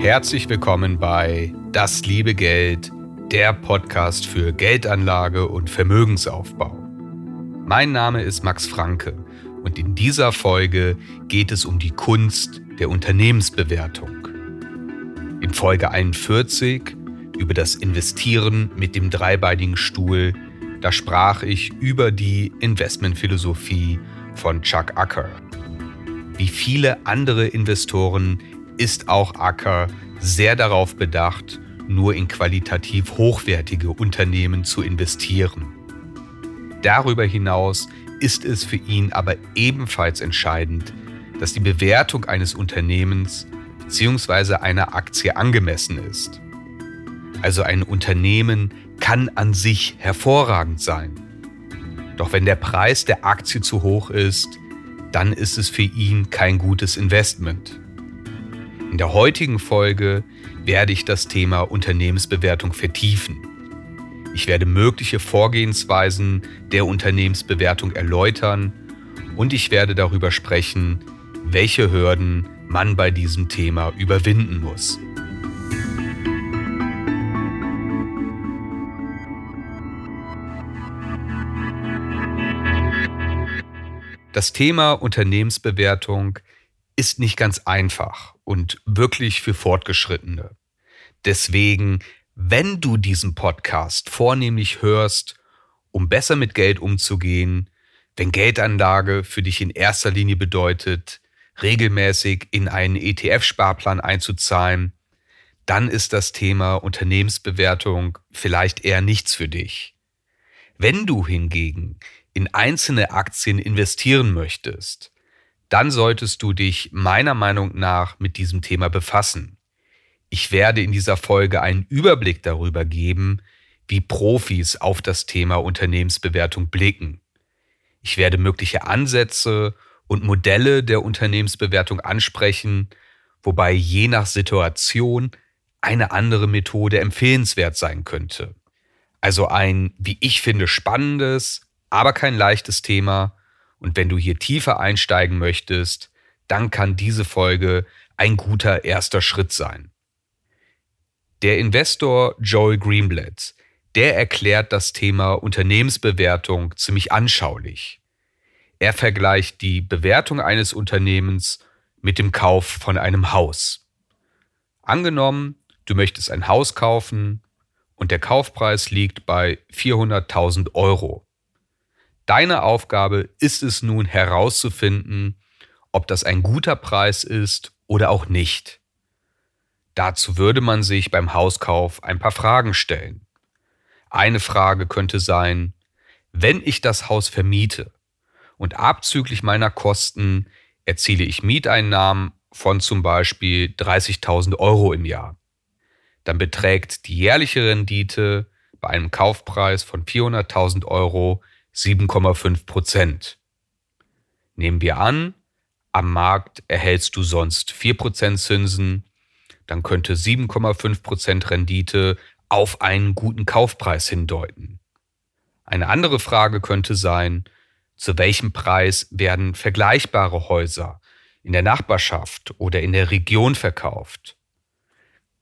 Herzlich willkommen bei Das liebe Geld, der Podcast für Geldanlage und Vermögensaufbau. Mein Name ist Max Franke und in dieser Folge geht es um die Kunst der Unternehmensbewertung. In Folge 41 über das Investieren mit dem dreibeinigen Stuhl, da sprach ich über die Investmentphilosophie von Chuck Acker. Wie viele andere Investoren ist auch Acker sehr darauf bedacht, nur in qualitativ hochwertige Unternehmen zu investieren. Darüber hinaus ist es für ihn aber ebenfalls entscheidend, dass die Bewertung eines Unternehmens bzw. einer Aktie angemessen ist. Also ein Unternehmen kann an sich hervorragend sein. Doch wenn der Preis der Aktie zu hoch ist, dann ist es für ihn kein gutes Investment. In der heutigen Folge werde ich das Thema Unternehmensbewertung vertiefen. Ich werde mögliche Vorgehensweisen der Unternehmensbewertung erläutern und ich werde darüber sprechen, welche Hürden man bei diesem Thema überwinden muss. Das Thema Unternehmensbewertung ist nicht ganz einfach und wirklich für Fortgeschrittene. Deswegen, wenn du diesen Podcast vornehmlich hörst, um besser mit Geld umzugehen, wenn Geldanlage für dich in erster Linie bedeutet, regelmäßig in einen ETF-Sparplan einzuzahlen, dann ist das Thema Unternehmensbewertung vielleicht eher nichts für dich. Wenn du hingegen in einzelne Aktien investieren möchtest, dann solltest du dich meiner Meinung nach mit diesem Thema befassen. Ich werde in dieser Folge einen Überblick darüber geben, wie Profis auf das Thema Unternehmensbewertung blicken. Ich werde mögliche Ansätze und Modelle der Unternehmensbewertung ansprechen, wobei je nach Situation eine andere Methode empfehlenswert sein könnte. Also ein, wie ich finde, spannendes, aber kein leichtes Thema, und wenn du hier tiefer einsteigen möchtest, dann kann diese Folge ein guter erster Schritt sein. Der Investor Joel Greenblatt, der erklärt das Thema Unternehmensbewertung ziemlich anschaulich. Er vergleicht die Bewertung eines Unternehmens mit dem Kauf von einem Haus. Angenommen, du möchtest ein Haus kaufen und der Kaufpreis liegt bei 400.000 Euro. Deine Aufgabe ist es nun herauszufinden, ob das ein guter Preis ist oder auch nicht. Dazu würde man sich beim Hauskauf ein paar Fragen stellen. Eine Frage könnte sein, wenn ich das Haus vermiete und abzüglich meiner Kosten erziele ich Mieteinnahmen von zum Beispiel 30.000 Euro im Jahr, dann beträgt die jährliche Rendite bei einem Kaufpreis von 400.000 Euro 7,5 Prozent. Nehmen wir an, am Markt erhältst du sonst 4 Prozent Zinsen, dann könnte 7,5 Prozent Rendite auf einen guten Kaufpreis hindeuten. Eine andere Frage könnte sein, zu welchem Preis werden vergleichbare Häuser in der Nachbarschaft oder in der Region verkauft?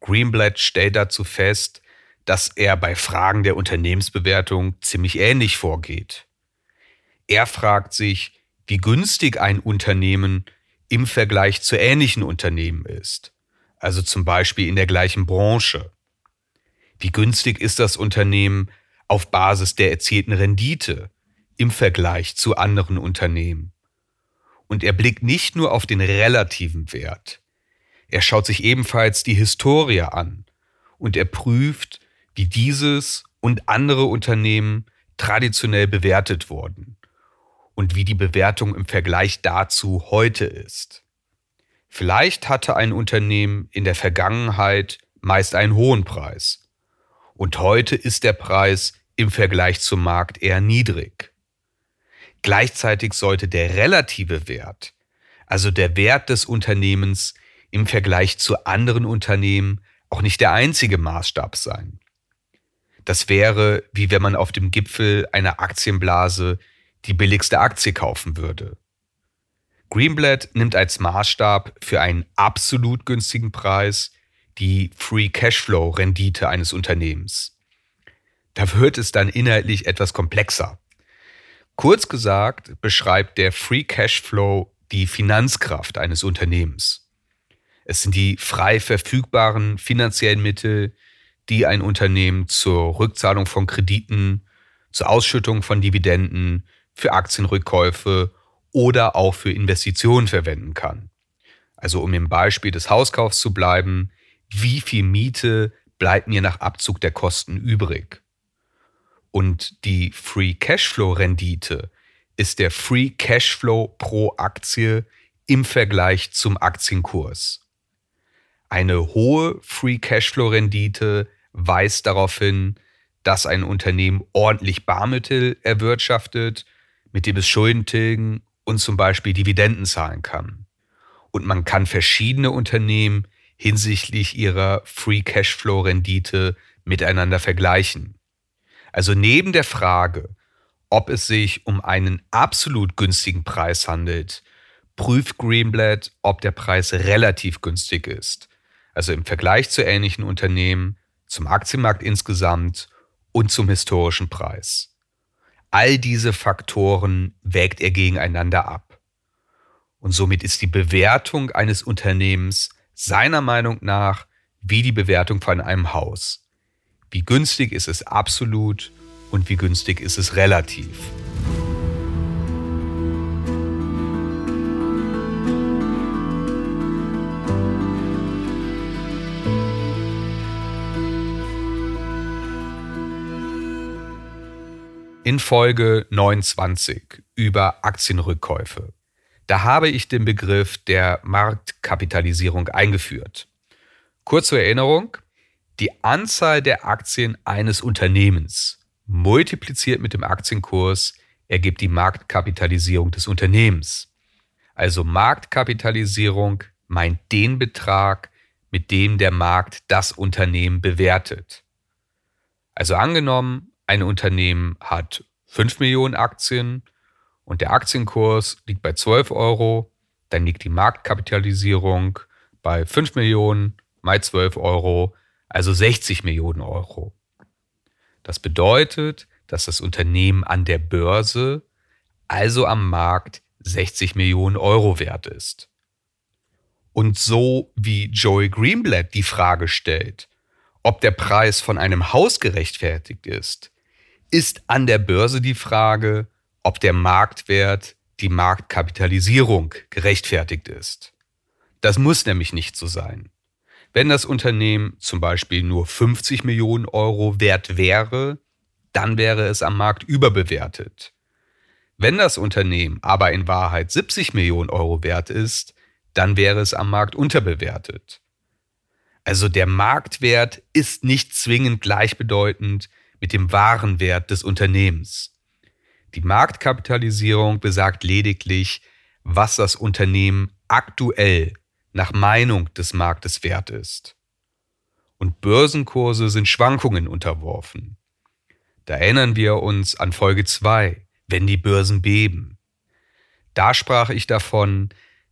Greenblatt stellt dazu fest, dass er bei Fragen der Unternehmensbewertung ziemlich ähnlich vorgeht. Er fragt sich, wie günstig ein Unternehmen im Vergleich zu ähnlichen Unternehmen ist, also zum Beispiel in der gleichen Branche. Wie günstig ist das Unternehmen auf Basis der erzielten Rendite im Vergleich zu anderen Unternehmen? Und er blickt nicht nur auf den relativen Wert, er schaut sich ebenfalls die Historie an und er prüft, wie dieses und andere Unternehmen traditionell bewertet wurden und wie die Bewertung im Vergleich dazu heute ist. Vielleicht hatte ein Unternehmen in der Vergangenheit meist einen hohen Preis und heute ist der Preis im Vergleich zum Markt eher niedrig. Gleichzeitig sollte der relative Wert, also der Wert des Unternehmens im Vergleich zu anderen Unternehmen auch nicht der einzige Maßstab sein. Das wäre, wie wenn man auf dem Gipfel einer Aktienblase die billigste Aktie kaufen würde. Greenblatt nimmt als Maßstab für einen absolut günstigen Preis die Free Cashflow Rendite eines Unternehmens. Da wird es dann inhaltlich etwas komplexer. Kurz gesagt beschreibt der Free Cashflow die Finanzkraft eines Unternehmens. Es sind die frei verfügbaren finanziellen Mittel, die ein Unternehmen zur Rückzahlung von Krediten, zur Ausschüttung von Dividenden, für Aktienrückkäufe oder auch für Investitionen verwenden kann. Also um im Beispiel des Hauskaufs zu bleiben, wie viel Miete bleibt mir nach Abzug der Kosten übrig? Und die Free Cashflow Rendite ist der Free Cashflow pro Aktie im Vergleich zum Aktienkurs. Eine hohe Free Cashflow Rendite weist darauf hin, dass ein Unternehmen ordentlich Barmittel erwirtschaftet, mit dem es Schulden tilgen und zum Beispiel Dividenden zahlen kann. Und man kann verschiedene Unternehmen hinsichtlich ihrer Free Cashflow Rendite miteinander vergleichen. Also neben der Frage, ob es sich um einen absolut günstigen Preis handelt, prüft Greenblatt, ob der Preis relativ günstig ist also im Vergleich zu ähnlichen Unternehmen, zum Aktienmarkt insgesamt und zum historischen Preis. All diese Faktoren wägt er gegeneinander ab. Und somit ist die Bewertung eines Unternehmens seiner Meinung nach wie die Bewertung von einem Haus. Wie günstig ist es absolut und wie günstig ist es relativ. In Folge 29 über Aktienrückkäufe. Da habe ich den Begriff der Marktkapitalisierung eingeführt. Kurz zur Erinnerung, die Anzahl der Aktien eines Unternehmens multipliziert mit dem Aktienkurs ergibt die Marktkapitalisierung des Unternehmens. Also Marktkapitalisierung meint den Betrag, mit dem der Markt das Unternehmen bewertet. Also angenommen, ein Unternehmen hat 5 Millionen Aktien und der Aktienkurs liegt bei 12 Euro, dann liegt die Marktkapitalisierung bei 5 Millionen mal 12 Euro, also 60 Millionen Euro. Das bedeutet, dass das Unternehmen an der Börse, also am Markt, 60 Millionen Euro wert ist. Und so wie Joey Greenblatt die Frage stellt, ob der Preis von einem Haus gerechtfertigt ist, ist an der Börse die Frage, ob der Marktwert, die Marktkapitalisierung gerechtfertigt ist. Das muss nämlich nicht so sein. Wenn das Unternehmen zum Beispiel nur 50 Millionen Euro wert wäre, dann wäre es am Markt überbewertet. Wenn das Unternehmen aber in Wahrheit 70 Millionen Euro wert ist, dann wäre es am Markt unterbewertet. Also der Marktwert ist nicht zwingend gleichbedeutend mit dem wahren Wert des Unternehmens. Die Marktkapitalisierung besagt lediglich, was das Unternehmen aktuell nach Meinung des Marktes wert ist. Und Börsenkurse sind Schwankungen unterworfen. Da erinnern wir uns an Folge 2, wenn die Börsen beben. Da sprach ich davon,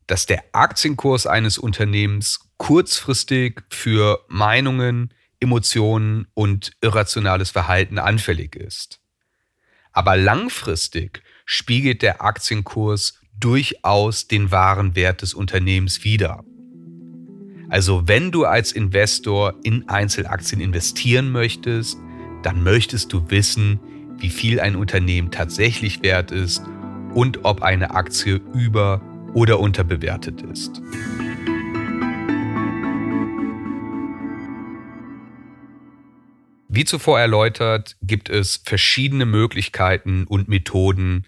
dass der Aktienkurs eines Unternehmens kurzfristig für Meinungen, Emotionen und irrationales Verhalten anfällig ist. Aber langfristig spiegelt der Aktienkurs durchaus den wahren Wert des Unternehmens wider. Also wenn du als Investor in Einzelaktien investieren möchtest, dann möchtest du wissen, wie viel ein Unternehmen tatsächlich wert ist und ob eine Aktie über- oder unterbewertet ist. Wie zuvor erläutert, gibt es verschiedene Möglichkeiten und Methoden,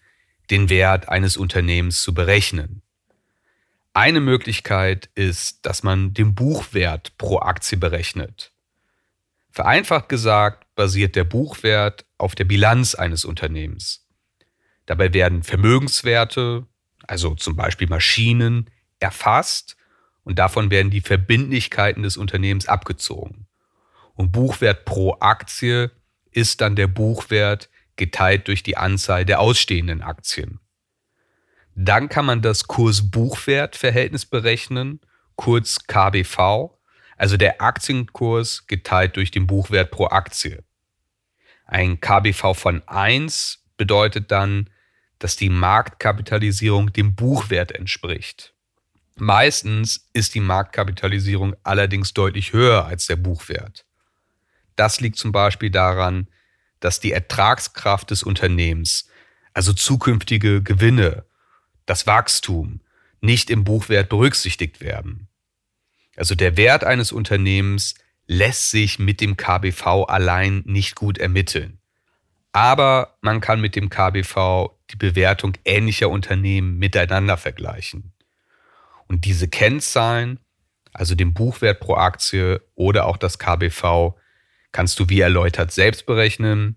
den Wert eines Unternehmens zu berechnen. Eine Möglichkeit ist, dass man den Buchwert pro Aktie berechnet. Vereinfacht gesagt basiert der Buchwert auf der Bilanz eines Unternehmens. Dabei werden Vermögenswerte, also zum Beispiel Maschinen, erfasst und davon werden die Verbindlichkeiten des Unternehmens abgezogen. Und Buchwert pro Aktie ist dann der Buchwert geteilt durch die Anzahl der ausstehenden Aktien. Dann kann man das Kurs-Buchwert-Verhältnis berechnen, kurz KBV, also der Aktienkurs geteilt durch den Buchwert pro Aktie. Ein KBV von 1 bedeutet dann, dass die Marktkapitalisierung dem Buchwert entspricht. Meistens ist die Marktkapitalisierung allerdings deutlich höher als der Buchwert. Das liegt zum Beispiel daran, dass die Ertragskraft des Unternehmens, also zukünftige Gewinne, das Wachstum nicht im Buchwert berücksichtigt werden. Also der Wert eines Unternehmens lässt sich mit dem KBV allein nicht gut ermitteln. Aber man kann mit dem KBV die Bewertung ähnlicher Unternehmen miteinander vergleichen. Und diese Kennzahlen, also den Buchwert pro Aktie oder auch das KBV, kannst du wie erläutert selbst berechnen.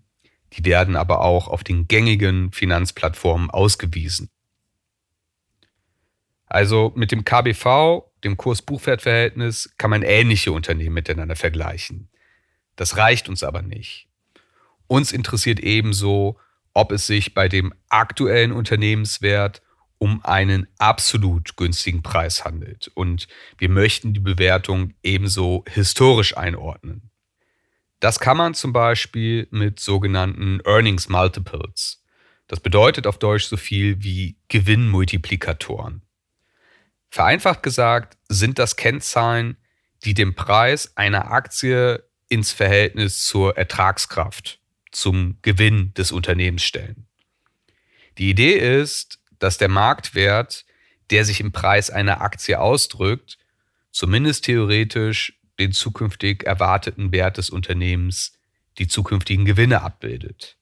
Die werden aber auch auf den gängigen Finanzplattformen ausgewiesen. Also mit dem KBV, dem Kurs-Buchwert-Verhältnis, kann man ähnliche Unternehmen miteinander vergleichen. Das reicht uns aber nicht. Uns interessiert ebenso, ob es sich bei dem aktuellen Unternehmenswert um einen absolut günstigen Preis handelt. Und wir möchten die Bewertung ebenso historisch einordnen. Das kann man zum Beispiel mit sogenannten Earnings Multiples. Das bedeutet auf Deutsch so viel wie Gewinnmultiplikatoren. Vereinfacht gesagt sind das Kennzahlen, die den Preis einer Aktie ins Verhältnis zur Ertragskraft, zum Gewinn des Unternehmens stellen. Die Idee ist, dass der Marktwert, der sich im Preis einer Aktie ausdrückt, zumindest theoretisch den zukünftig erwarteten Wert des Unternehmens, die zukünftigen Gewinne abbildet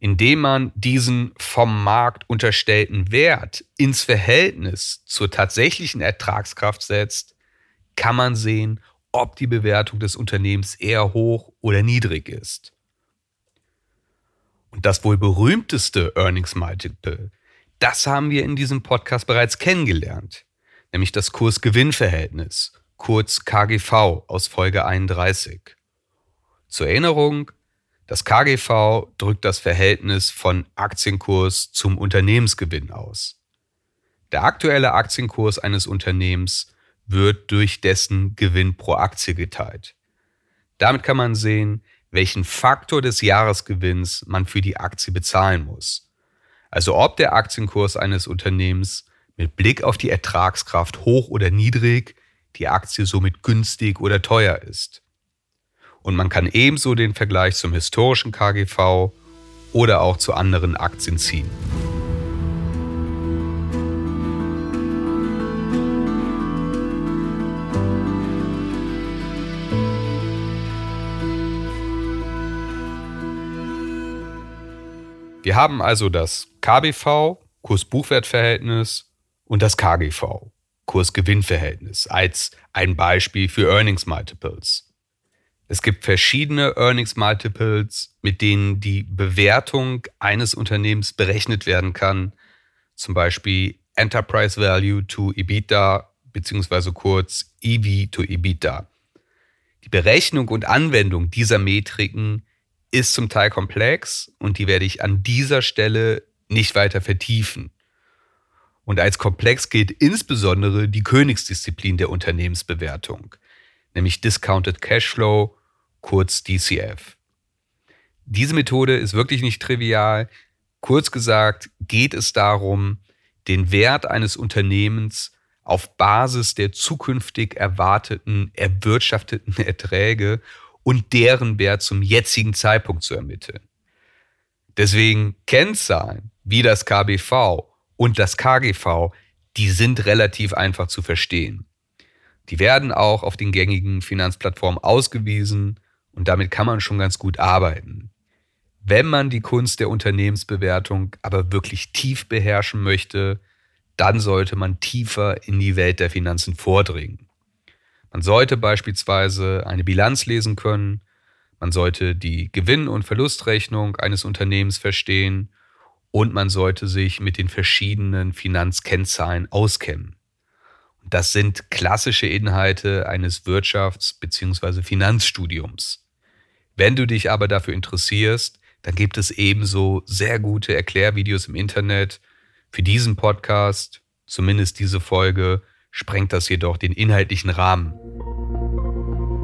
indem man diesen vom Markt unterstellten Wert ins Verhältnis zur tatsächlichen Ertragskraft setzt, kann man sehen, ob die Bewertung des Unternehmens eher hoch oder niedrig ist. Und das wohl berühmteste Earnings Multiple, das haben wir in diesem Podcast bereits kennengelernt, nämlich das Kurs-Gewinn-Verhältnis, kurz KGV aus Folge 31. Zur Erinnerung, das KGV drückt das Verhältnis von Aktienkurs zum Unternehmensgewinn aus. Der aktuelle Aktienkurs eines Unternehmens wird durch dessen Gewinn pro Aktie geteilt. Damit kann man sehen, welchen Faktor des Jahresgewinns man für die Aktie bezahlen muss. Also ob der Aktienkurs eines Unternehmens mit Blick auf die Ertragskraft hoch oder niedrig, die Aktie somit günstig oder teuer ist. Und man kann ebenso den Vergleich zum historischen KGV oder auch zu anderen Aktien ziehen. Wir haben also das KBV, Kurs-Buchwert-Verhältnis und das KGV, Kurs-Gewinn-Verhältnis, als ein Beispiel für Earnings Multiples. Es gibt verschiedene Earnings Multiples, mit denen die Bewertung eines Unternehmens berechnet werden kann. Zum Beispiel Enterprise Value to EBITDA beziehungsweise kurz EV to EBITDA. Die Berechnung und Anwendung dieser Metriken ist zum Teil komplex und die werde ich an dieser Stelle nicht weiter vertiefen. Und als komplex gilt insbesondere die Königsdisziplin der Unternehmensbewertung, nämlich Discounted Cashflow kurz DCF. Diese Methode ist wirklich nicht trivial. Kurz gesagt geht es darum, den Wert eines Unternehmens auf Basis der zukünftig erwarteten erwirtschafteten Erträge und deren Wert zum jetzigen Zeitpunkt zu ermitteln. Deswegen Kennzahlen wie das KBV und das KGV, die sind relativ einfach zu verstehen. Die werden auch auf den gängigen Finanzplattformen ausgewiesen und damit kann man schon ganz gut arbeiten. Wenn man die Kunst der Unternehmensbewertung aber wirklich tief beherrschen möchte, dann sollte man tiefer in die Welt der Finanzen vordringen. Man sollte beispielsweise eine Bilanz lesen können, man sollte die Gewinn- und Verlustrechnung eines Unternehmens verstehen und man sollte sich mit den verschiedenen Finanzkennzahlen auskennen. Das sind klassische Inhalte eines Wirtschafts- bzw. Finanzstudiums. Wenn du dich aber dafür interessierst, dann gibt es ebenso sehr gute Erklärvideos im Internet. Für diesen Podcast, zumindest diese Folge, sprengt das jedoch den inhaltlichen Rahmen.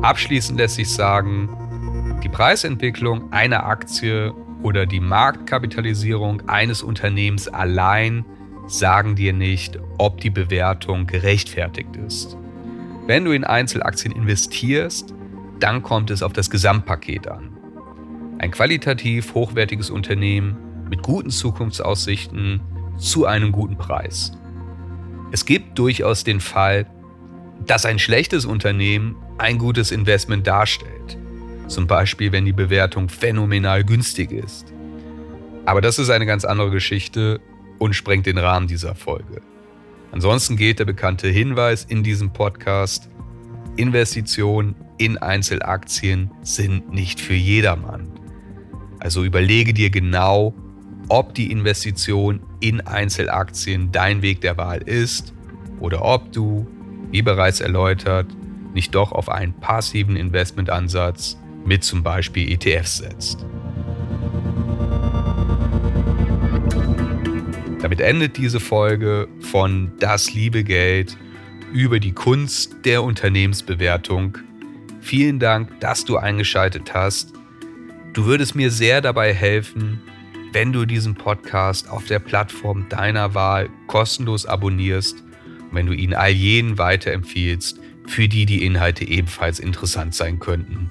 Abschließend lässt sich sagen, die Preisentwicklung einer Aktie oder die Marktkapitalisierung eines Unternehmens allein sagen dir nicht, ob die Bewertung gerechtfertigt ist. Wenn du in Einzelaktien investierst, dann kommt es auf das Gesamtpaket an. Ein qualitativ hochwertiges Unternehmen mit guten Zukunftsaussichten zu einem guten Preis. Es gibt durchaus den Fall, dass ein schlechtes Unternehmen ein gutes Investment darstellt. Zum Beispiel, wenn die Bewertung phänomenal günstig ist. Aber das ist eine ganz andere Geschichte und sprengt den Rahmen dieser Folge. Ansonsten gilt der bekannte Hinweis in diesem Podcast, Investitionen in Einzelaktien sind nicht für jedermann. Also überlege dir genau, ob die Investition in Einzelaktien dein Weg der Wahl ist oder ob du, wie bereits erläutert, nicht doch auf einen passiven Investmentansatz mit zum Beispiel ETFs setzt. Damit endet diese Folge von Das liebe Geld über die Kunst der Unternehmensbewertung. Vielen Dank, dass du eingeschaltet hast. Du würdest mir sehr dabei helfen, wenn du diesen Podcast auf der Plattform deiner Wahl kostenlos abonnierst und wenn du ihn all jenen weiterempfiehlst, für die die Inhalte ebenfalls interessant sein könnten.